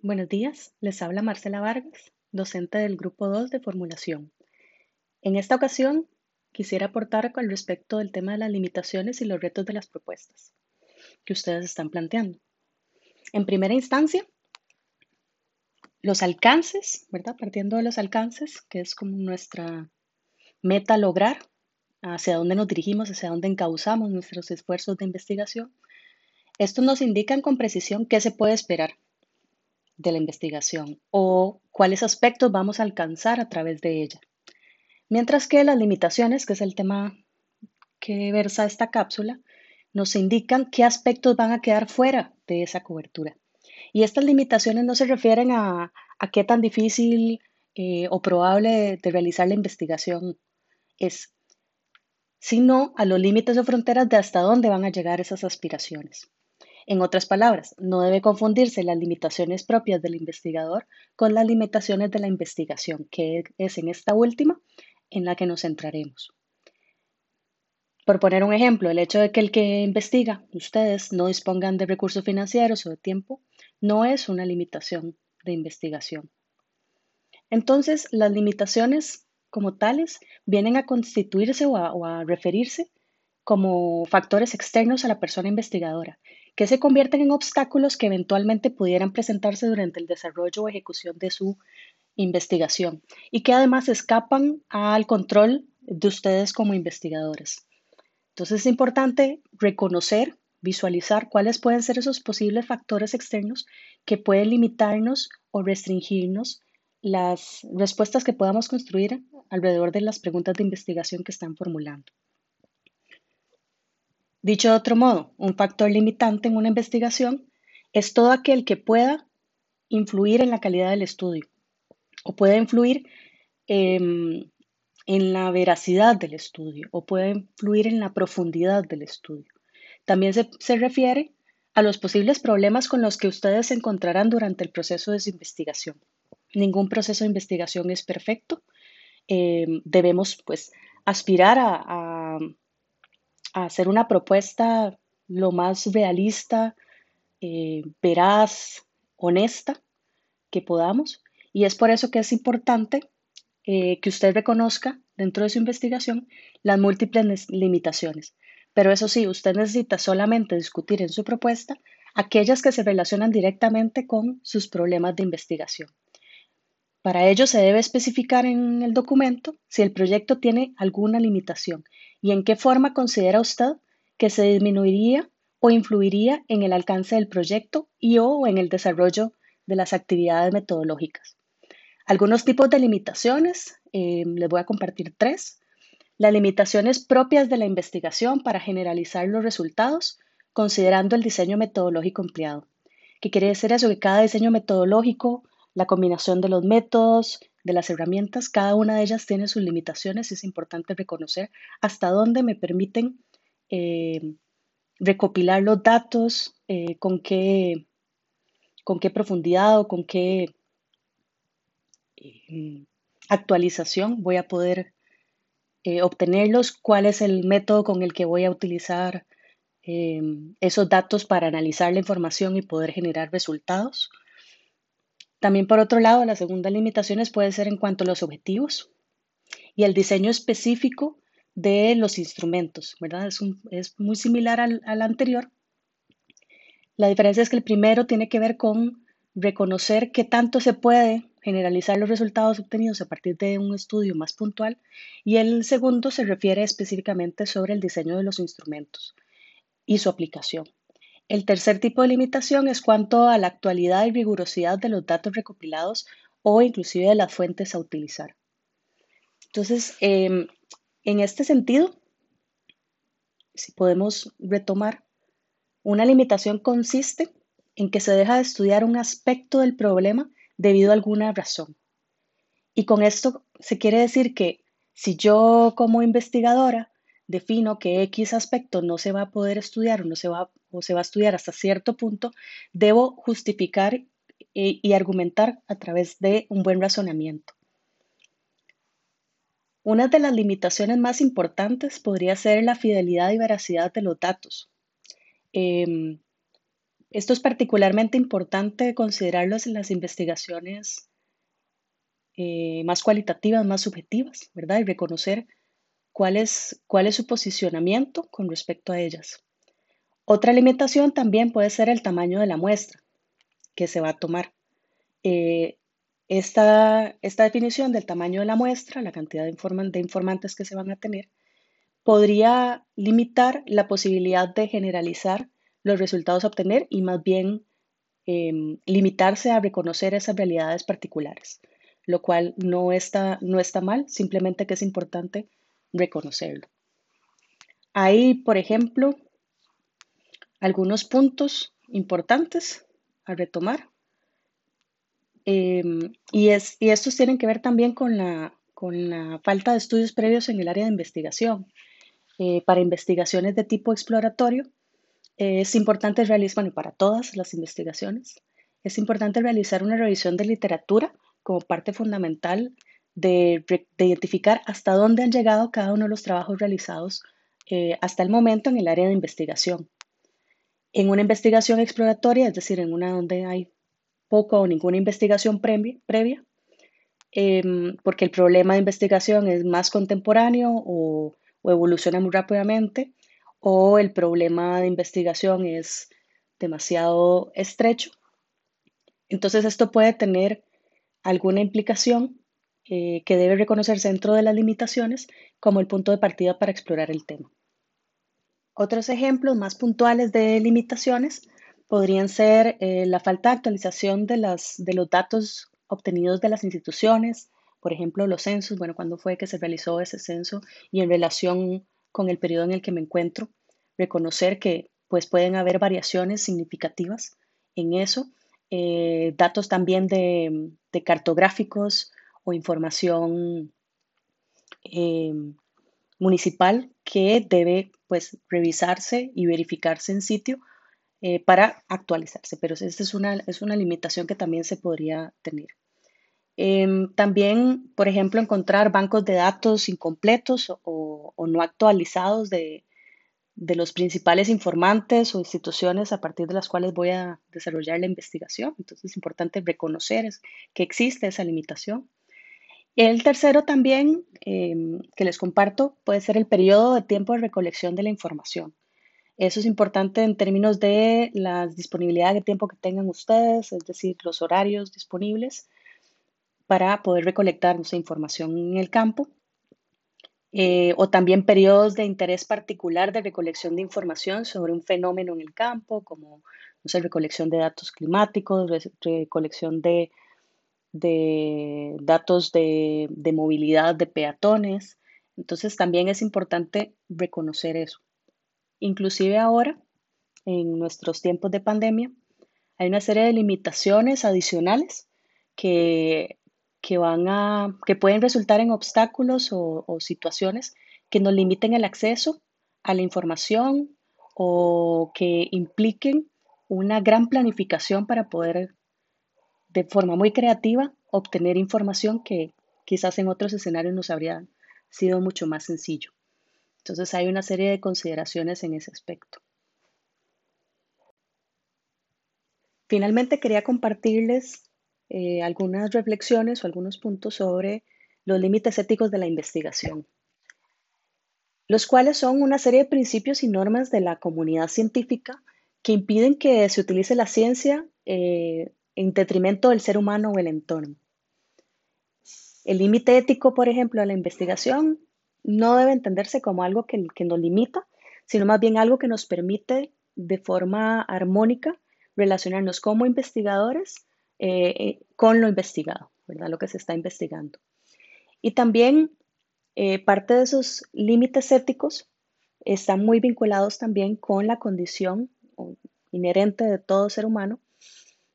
Buenos días, les habla Marcela Vargas, docente del Grupo 2 de Formulación. En esta ocasión quisiera aportar con respecto del tema de las limitaciones y los retos de las propuestas que ustedes están planteando. En primera instancia, los alcances, ¿verdad? Partiendo de los alcances, que es como nuestra meta lograr, hacia dónde nos dirigimos, hacia dónde encauzamos nuestros esfuerzos de investigación. Estos nos indican con precisión qué se puede esperar de la investigación o cuáles aspectos vamos a alcanzar a través de ella. Mientras que las limitaciones, que es el tema que versa esta cápsula, nos indican qué aspectos van a quedar fuera de esa cobertura. Y estas limitaciones no se refieren a, qué tan difícil eh, o probable de realizar la investigación es, sino a los límites o fronteras de hasta dónde van a llegar esas aspiraciones. En otras palabras, no debe confundirse las limitaciones propias del investigador con las limitaciones de la investigación, que es en esta última en la que nos centraremos. Por poner un ejemplo, el hecho de que el que investiga, ustedes, no dispongan de recursos financieros o de tiempo, no es una limitación de investigación. Entonces, las limitaciones como tales vienen a constituirse o a, o a referirse como factores externos a la persona investigadora que se convierten en obstáculos que eventualmente pudieran presentarse durante el desarrollo o ejecución de su investigación y que además escapan al control de ustedes como investigadores. Entonces es importante reconocer, visualizar cuáles pueden ser esos posibles factores externos que pueden limitarnos o restringirnos las respuestas que podamos construir alrededor de las preguntas de investigación que están formulando. Dicho de otro modo, un factor limitante en una investigación es todo aquel que pueda influir en la calidad del estudio o pueda influir em, en la veracidad del estudio o puede influir en la profundidad del estudio. También se, refiere a los posibles problemas con los que ustedes se encontrarán durante el proceso de su investigación. Ningún proceso de investigación es perfecto. Em, debemos pues aspirar a hacer una propuesta lo más realista, eh, veraz, honesta que podamos. Y es por eso que es importante eh, que usted reconozca dentro de su investigación las múltiples limitaciones. Pero eso sí, usted necesita solamente discutir en su propuesta aquellas que se relacionan directamente con sus problemas de investigación. Para ello se debe especificar en el documento si el proyecto tiene alguna limitación y en qué forma considera usted que se disminuiría o influiría en el alcance del proyecto y o en el desarrollo de las actividades metodológicas. Algunos tipos de limitaciones, eh, les voy a compartir tres. Las limitaciones propias de la investigación para generalizar los resultados, considerando el diseño metodológico empleado. ¿Qué quiere decir eso? Que cada diseño metodológico, la combinación de los métodos, de las herramientas, cada una de ellas tiene sus limitaciones y es importante reconocer hasta dónde me permiten eh, recopilar los datos, eh, con, qué, con qué profundidad o con qué eh, actualización voy a poder obtenerlos, cuál es el método con el que voy a utilizar esos datos para analizar la información y poder generar resultados. También por otro lado, las segundas limitaciones pueden ser en cuanto a los objetivos y el diseño específico de los instrumentos, ¿verdad? Es, muy similar al, al anterior. La diferencia es que el primero tiene que ver con reconocer qué tanto se puede generalizar los resultados obtenidos a partir de un estudio más puntual y el segundo se refiere específicamente sobre el diseño de los instrumentos y su aplicación. El tercer tipo de limitación es cuanto a la actualidad y rigurosidad de los datos recopilados o inclusive de las fuentes a utilizar. Entonces, em, en este sentido, si podemos retomar, una limitación consiste en que se deja de estudiar un aspecto del problema debido a alguna razón. Y con esto se quiere decir que si yo como investigadora defino que X aspecto no se va a poder estudiar o, no se, va, o se va a estudiar hasta cierto punto, debo justificar y, argumentar a través de un buen razonamiento. Una de las limitaciones más importantes podría ser la fidelidad y veracidad de los datos. Em, esto es particularmente importante considerarlo en las investigaciones eh, más cualitativas, más subjetivas, ¿verdad? Y reconocer cuál es, cuál es su posicionamiento con respecto a ellas. Otra limitación también puede ser el tamaño de la muestra que se va a tomar. Eh, esta, esta, definición del tamaño de la muestra, la cantidad de, de informantes que se van a tener, podría limitar la posibilidad de generalizar los resultados a obtener y más bien em, limitarse a reconocer esas realidades particulares, lo cual no está, no está mal, simplemente que es importante reconocerlo. Hay, por ejemplo, algunos puntos importantes a retomar. Em, y, es, y estos tienen que ver también con la, con la falta de estudios previos en el área de investigación. Eh, para investigaciones de tipo exploratorio, es importante realizar, bueno, para todas las investigaciones, es importante realizar una revisión de literatura como parte fundamental de, identificar hasta dónde han llegado cada uno de los trabajos realizados eh, hasta el momento en el área de investigación. En una investigación exploratoria, es decir, en una donde hay poco o ninguna investigación previa, em, porque el problema de investigación es más contemporáneo o evoluciona muy rápidamente, o el problema de investigación es demasiado estrecho. Entonces esto puede tener alguna implicación eh, que debe reconocerse dentro de las limitaciones como el punto de partida para explorar el tema. Otros ejemplos más puntuales de limitaciones podrían ser eh, la falta de actualización de, las, de los datos obtenidos de las instituciones, por ejemplo, los censos, bueno, cuándo fue que se realizó ese censo y en relación con el periodo en el que me encuentro, reconocer que pues pueden haber variaciones significativas en eso. Eh, datos también de, cartográficos o información eh, municipal que debe pues revisarse y verificarse en sitio eh, para actualizarse, pero esta es una, es una limitación que también se podría tener. Em, también, por ejemplo, encontrar bancos de datos incompletos o, no actualizados de, los principales informantes o instituciones a partir de las cuales voy a desarrollar la investigación. Entonces es importante reconocer que existe esa limitación. El tercero también em, que les comparto puede ser el periodo de tiempo de recolección de la información. Eso es importante en términos de la disponibilidad de tiempo que tengan ustedes, es decir, los horarios disponibles para poder recolectar esa información en el campo. Eh, o también periodos de interés particular de recolección de información sobre un fenómeno en el campo, como no sé, recolección de datos climáticos, recolección de, de datos de, de movilidad de peatones. Entonces también es importante reconocer eso. Inclusive ahora, en nuestros tiempos de pandemia, hay una serie de limitaciones adicionales que que, van a, que pueden resultar en obstáculos o, situaciones que nos limiten el acceso a la información o que impliquen una gran planificación para poder de forma muy creativa obtener información que quizás en otros escenarios nos habría sido mucho más sencillo. Entonces hay una serie de consideraciones en ese aspecto. Finalmente quería compartirles eh, algunas reflexiones o algunos puntos sobre los límites éticos de la investigación, los cuales son una serie de principios y normas de la comunidad científica que impiden que se utilice la ciencia eh, en detrimento del ser humano o el entorno. El límite ético, por ejemplo, a la investigación no debe entenderse como algo que, que nos limita, sino más bien algo que nos permite de forma armónica relacionarnos como investigadores eh, eh, con lo investigado, ¿verdad? Lo que se está investigando. Y también eh, parte de esos límites éticos están muy vinculados también con la condición inherente de todo ser humano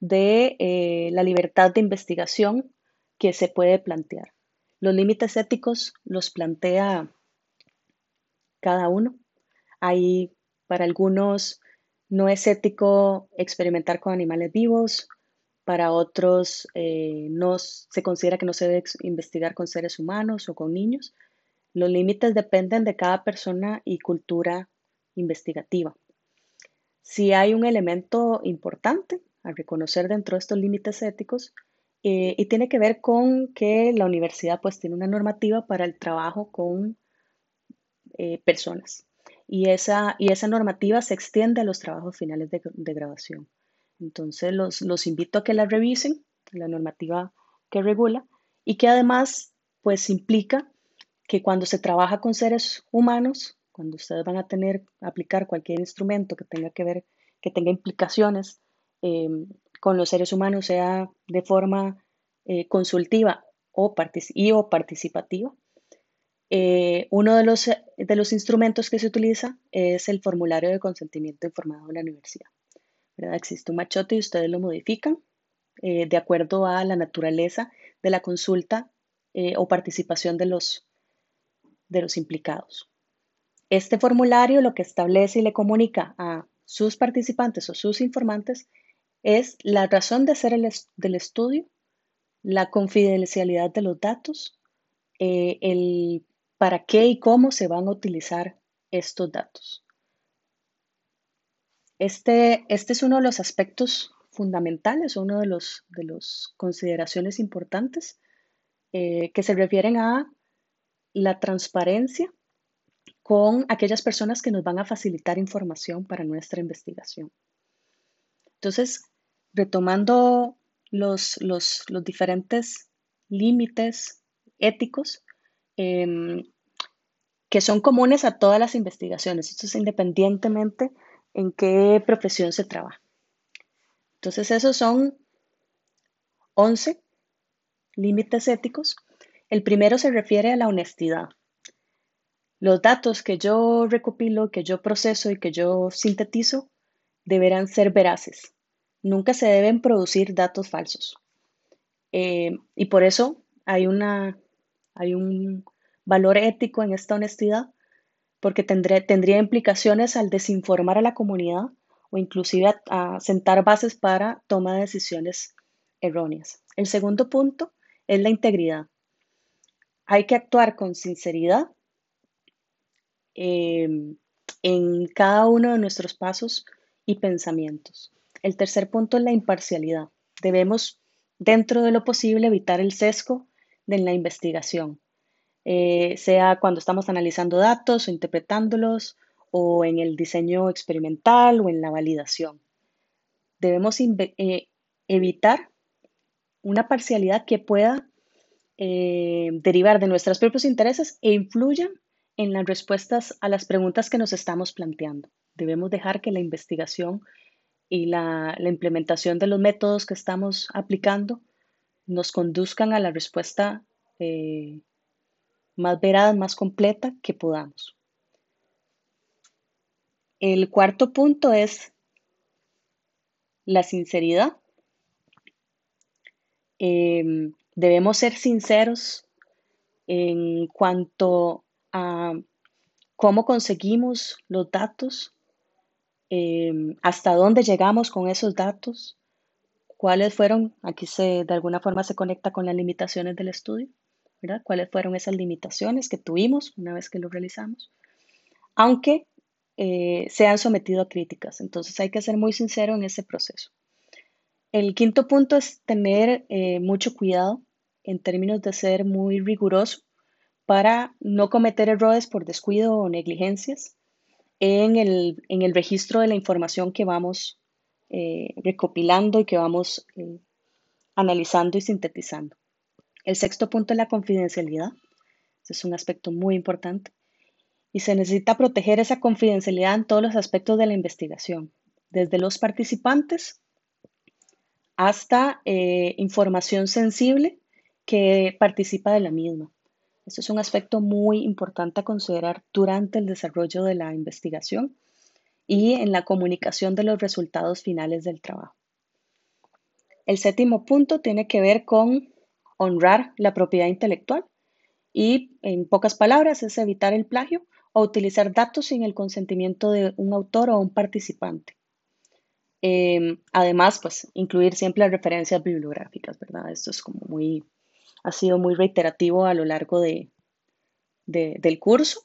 de la libertad de investigación que se puede plantear. Los límites éticos los plantea cada uno. Hay para algunos no es ético experimentar con animales vivos, para otros eh, no se considera que no se debe investigar con seres humanos o con niños. Los límites dependen de cada persona y cultura investigativa. si hay un elemento importante a reconocer dentro de estos límites éticos eh, y tiene que ver con que la universidad pues tiene una normativa para el trabajo con eh, personas y esa, y esa normativa se extiende a los trabajos finales de, grabación. Entonces los, los invito a que la revisen, la normativa que regula y que además pues implica que cuando se trabaja con seres humanos, cuando ustedes van a tener, aplicar cualquier instrumento que tenga que ver, que tenga implicaciones em, con los seres humanos, sea de forma eh, consultiva o y participativa, eh, uno de los, de los instrumentos que se utiliza es el formulario de consentimiento informado de la universidad. ¿verdad? Existe un machote y ustedes lo modifican eh, de acuerdo a la naturaleza de la consulta o participación de los, de los implicados. Este formulario lo que establece y le comunica a sus participantes o sus informantes es la razón de ser el del estudio, la confidencialidad de los datos, eh, el para qué y cómo se van a utilizar estos datos. Este, este es uno de los aspectos fundamentales, uno de los de las consideraciones importantes eh, que se refieren a la transparencia con aquellas personas que nos van a facilitar información para nuestra investigación. Entonces, retomando los, los, diferentes límites éticos em, que son comunes a todas las investigaciones, independientemente en qué profesión se trabaja. Entonces, esos son 11 límites éticos. El primero se refiere a la honestidad. Los datos que yo recopilo, que yo proceso y que yo sintetizo deberán ser veraces. Nunca se deben producir datos falsos. Eh, y por eso hay, una, hay un valor ético en esta honestidad, porque tendría implicaciones al desinformar a la comunidad o inclusive a sentar bases para toma de decisiones erróneas. El segundo punto es la integridad. Hay que actuar con sinceridad Em, en cada uno de nuestros pasos y pensamientos. El tercer punto es la imparcialidad. Debemos, dentro de lo posible, evitar el sesgo de la investigación, eh, sea cuando estamos analizando datos o interpretándolos, o en el diseño experimental o en la validación. Debemos eh, evitar una parcialidad que pueda eh, derivar de nuestros propios intereses e influya en las respuestas a las preguntas que nos estamos planteando. Debemos dejar que la investigación y la, implementación de los métodos que estamos aplicando nos conduzcan a la respuesta eh, más veraz, más completa que podamos. El cuarto punto es la sinceridad. Em, debemos ser sinceros en cuanto cómo conseguimos los datos, em, hasta dónde llegamos con esos datos, cuáles fueron, aquí se, de alguna forma se conecta con las limitaciones del estudio, ¿verdad? ¿Cuáles fueron esas limitaciones que tuvimos una vez que lo realizamos? Aunque eh, se han sometido a críticas, entonces hay que ser muy sincero en ese proceso. El quinto punto es tener eh, mucho cuidado en términos de ser muy riguroso para no cometer errores por descuido o negligencias en el, registro de la información que vamos eh, recopilando y que vamos eh, analizando y sintetizando. El sexto punto es la confidencialidad. Ese es un aspecto muy importante. Y se necesita proteger esa confidencialidad en todos los aspectos de la investigación, desde los participantes hasta eh, información sensible que participa de la misma. Esto es un aspecto muy importante a considerar durante el desarrollo de la investigación y en la comunicación de los resultados finales del trabajo. El séptimo punto tiene que ver con honrar la propiedad intelectual y, en pocas palabras, es evitar el plagio o utilizar datos sin el consentimiento de un autor o un participante. Em, además, pues incluir siempre referencias bibliográficas, ¿verdad? Esto es como muy ha sido muy reiterativo a lo largo de, del curso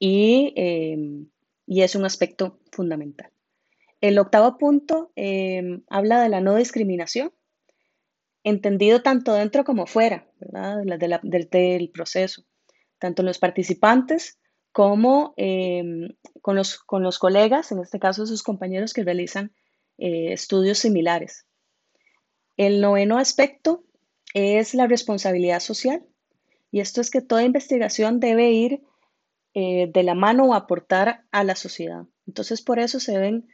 em, y, es un aspecto fundamental. El octavo punto em, habla de la no discriminación, entendido tanto dentro como fuera del, proceso, tanto los participantes como em, con, los, con, los, colegas, en este caso sus compañeros que realizan eh, estudios similares. El noveno aspecto es la responsabilidad social y esto es que toda investigación debe ir eh, de la mano o aportar a la sociedad. Entonces, por eso se deben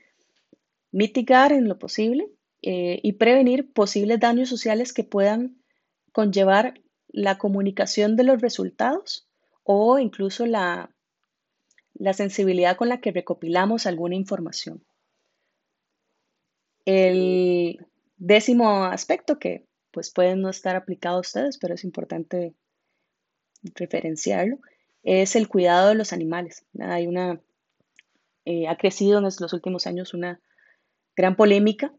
mitigar en lo posible eh, y prevenir posibles daños sociales que puedan conllevar la comunicación de los resultados o incluso la, la sensibilidad con la que recopilamos alguna información. El décimo aspecto que pues puede no estar aplicado a ustedes, pero es importante referenciarlo, es el cuidado de los animales. Hay una, eh, ha crecido en los últimos años una gran polémica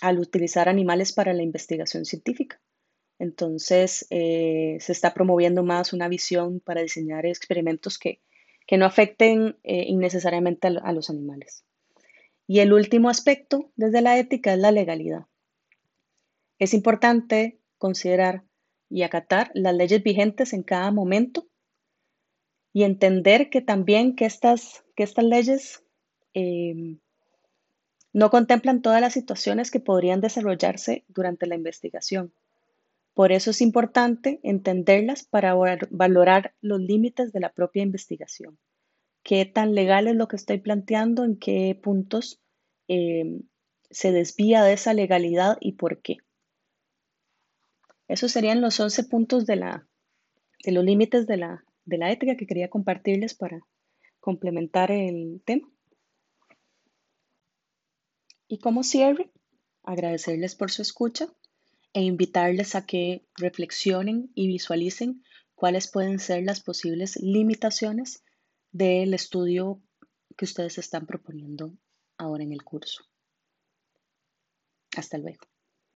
al utilizar animales para la investigación científica. Entonces, eh, se está promoviendo más una visión para diseñar experimentos que, no afecten eh, innecesariamente a los animales. Y el último aspecto desde la ética es la legalidad. Es importante considerar y acatar las leyes vigentes en cada momento y entender que también que estas, que estas leyes em, no contemplan todas las situaciones que podrían desarrollarse durante la investigación. Por eso es importante entenderlas para valorar los límites de la propia investigación. ¿Qué tan legal es lo que estoy planteando? ¿En qué puntos em, se desvía de esa legalidad y por qué? Esos serían los 11 puntos de, los límites de la, de la ética que quería compartirles para complementar el tema. Y como cierre, agradecerles por su escucha e invitarles a que reflexionen y visualicen cuáles pueden ser las posibles limitaciones del estudio que ustedes están proponiendo ahora en el curso. Hasta luego.